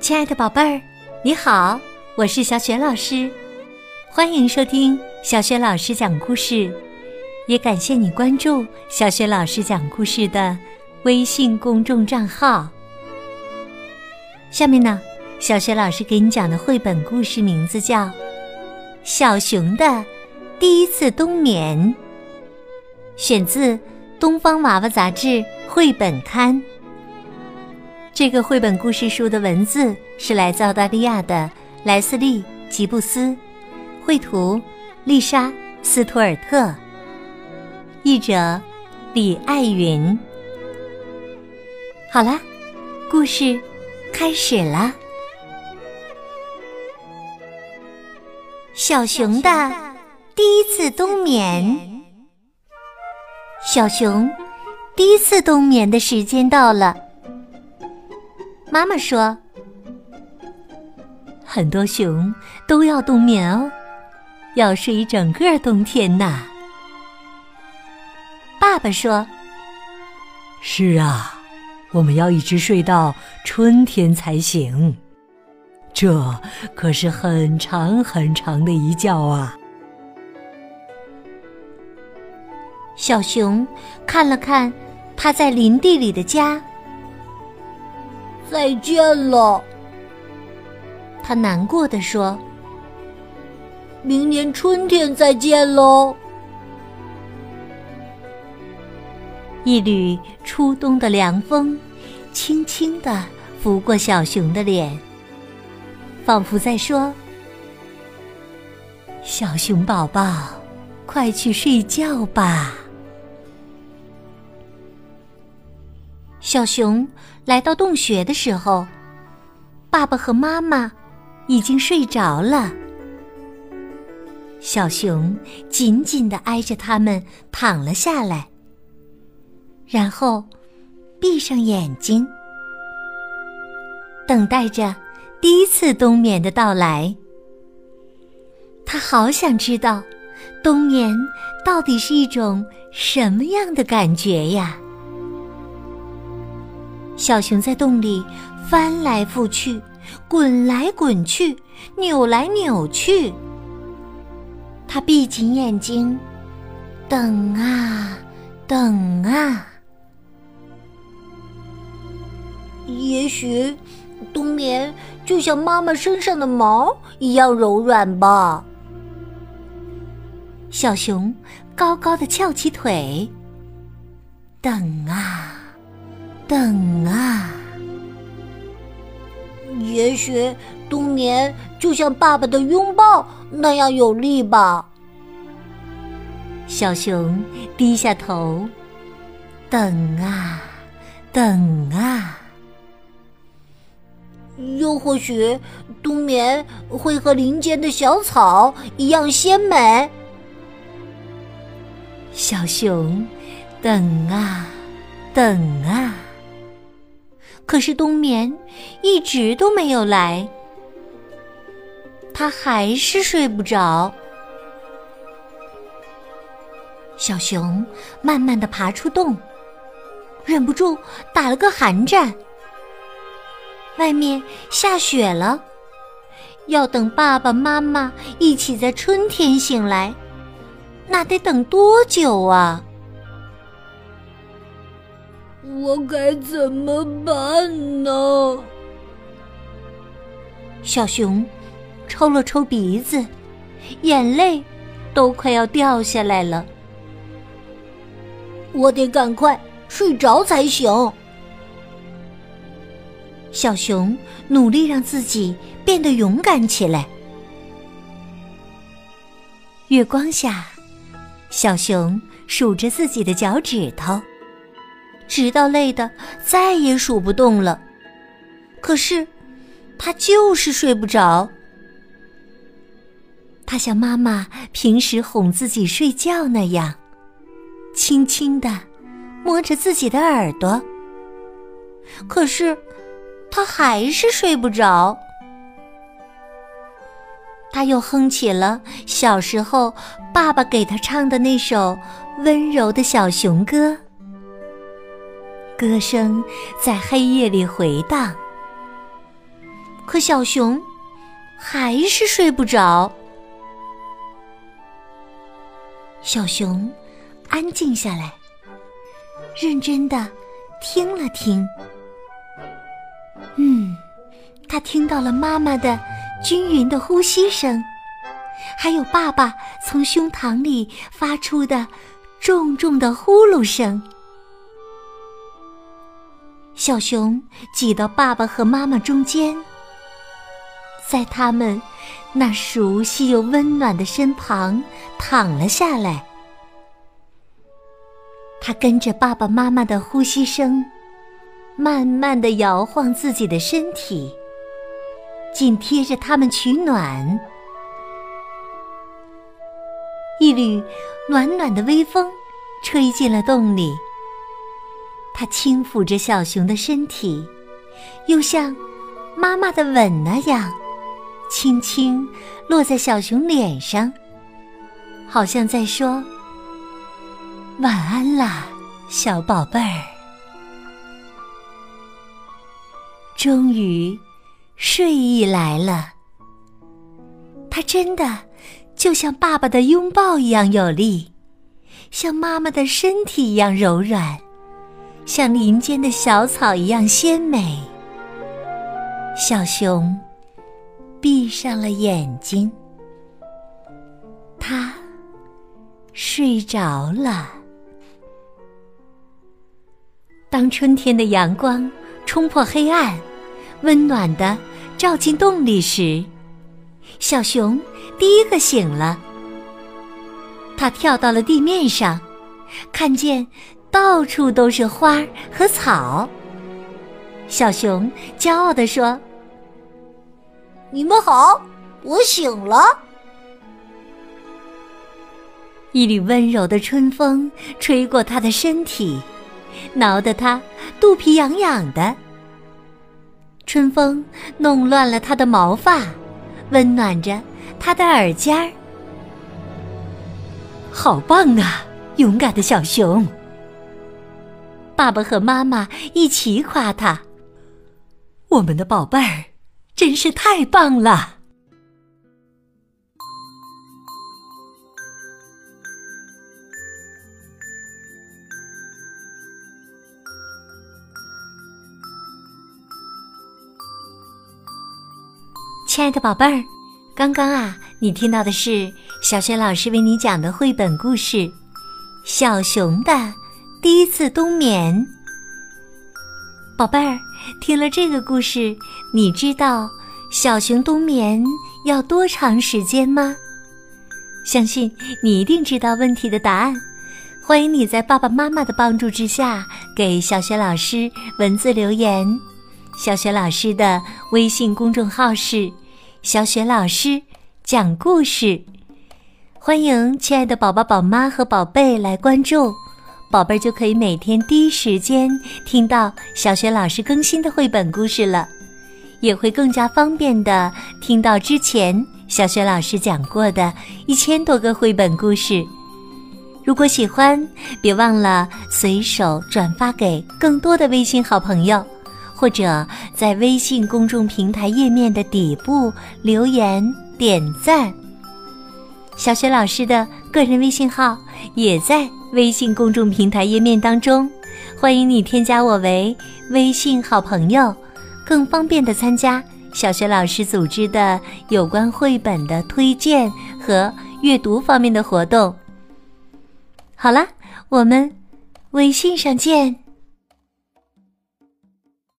亲爱的宝贝儿，你好，我是小雪老师，欢迎收听小雪老师讲故事，也感谢你关注小雪老师讲故事的微信公众账号。下面呢，小雪老师给你讲的绘本故事名字叫《小熊的第一次冬眠》，选自《东方娃娃杂志绘本刊》。这个绘本故事书的文字是来自澳大利亚的莱斯利·吉布斯，绘图丽莎·斯图尔特，译者李爱云。好了，故事开始了。小熊的第一次冬眠。小熊第一次冬眠的时间到了。妈妈说：“很多熊都要冬眠哦，要睡一整个冬天呐。”爸爸说：“是啊，我们要一直睡到春天才行，这可是很长很长的一觉啊。”小熊看了看他在林地里的家。再见了，他难过的说：“明年春天再见喽。”一缕初冬的凉风，轻轻的拂过小熊的脸，仿佛在说：“小熊宝宝，快去睡觉吧。”小熊来到洞穴的时候，爸爸和妈妈已经睡着了。小熊紧紧的挨着他们躺了下来，然后闭上眼睛，等待着第一次冬眠的到来。他好想知道，冬眠到底是一种什么样的感觉呀？小熊在洞里翻来覆去，滚来滚去，扭来扭去。它闭紧眼睛，等啊等啊。也许冬眠就像妈妈身上的毛一样柔软吧。小熊高高的翘起腿，等啊。等啊！也许冬眠就像爸爸的拥抱那样有力吧。小熊低下头，等啊，等啊。又或许冬眠会和林间的小草一样鲜美。小熊等啊，等啊。可是冬眠一直都没有来，他还是睡不着。小熊慢慢的爬出洞，忍不住打了个寒战。外面下雪了，要等爸爸妈妈一起在春天醒来，那得等多久啊？我该怎么办呢？小熊抽了抽鼻子，眼泪都快要掉下来了。我得赶快睡着才行。小熊努力让自己变得勇敢起来。月光下，小熊数着自己的脚趾头。直到累得再也数不动了，可是他就是睡不着。他像妈妈平时哄自己睡觉那样，轻轻的摸着自己的耳朵。可是他还是睡不着。他又哼起了小时候爸爸给他唱的那首温柔的小熊歌。歌声在黑夜里回荡，可小熊还是睡不着。小熊安静下来，认真的听了听。嗯，他听到了妈妈的均匀的呼吸声，还有爸爸从胸膛里发出的重重的呼噜声。小熊挤到爸爸和妈妈中间，在他们那熟悉又温暖的身旁躺了下来。他跟着爸爸妈妈的呼吸声，慢慢的摇晃自己的身体，紧贴着他们取暖。一缕暖暖的微风吹进了洞里。它轻抚着小熊的身体，又像妈妈的吻那样，轻轻落在小熊脸上，好像在说：“晚安啦，小宝贝儿。”终于，睡意来了。它真的就像爸爸的拥抱一样有力，像妈妈的身体一样柔软。像林间的小草一样鲜美。小熊闭上了眼睛，它睡着了。当春天的阳光冲破黑暗，温暖的照进洞里时，小熊第一个醒了。它跳到了地面上，看见。到处都是花和草。小熊骄傲地说：“你们好，我醒了。”一缕温柔的春风吹过他的身体，挠得他肚皮痒痒的。春风弄乱了他的毛发，温暖着他的耳尖儿。好棒啊，勇敢的小熊！爸爸和妈妈一起夸他：“我们的宝贝儿真是太棒了！”亲爱的宝贝儿，刚刚啊，你听到的是小雪老师为你讲的绘本故事《小熊的》。第一次冬眠，宝贝儿，听了这个故事，你知道小熊冬眠要多长时间吗？相信你一定知道问题的答案。欢迎你在爸爸妈妈的帮助之下给小雪老师文字留言。小雪老师的微信公众号是“小雪老师讲故事”，欢迎亲爱的宝宝、宝妈和宝贝来关注。宝贝儿就可以每天第一时间听到小学老师更新的绘本故事了，也会更加方便的听到之前小学老师讲过的一千多个绘本故事。如果喜欢，别忘了随手转发给更多的微信好朋友，或者在微信公众平台页面的底部留言点赞。小雪老师的个人微信号也在。微信公众平台页面当中，欢迎你添加我为微信好朋友，更方便的参加小学老师组织的有关绘本的推荐和阅读方面的活动。好了，我们微信上见。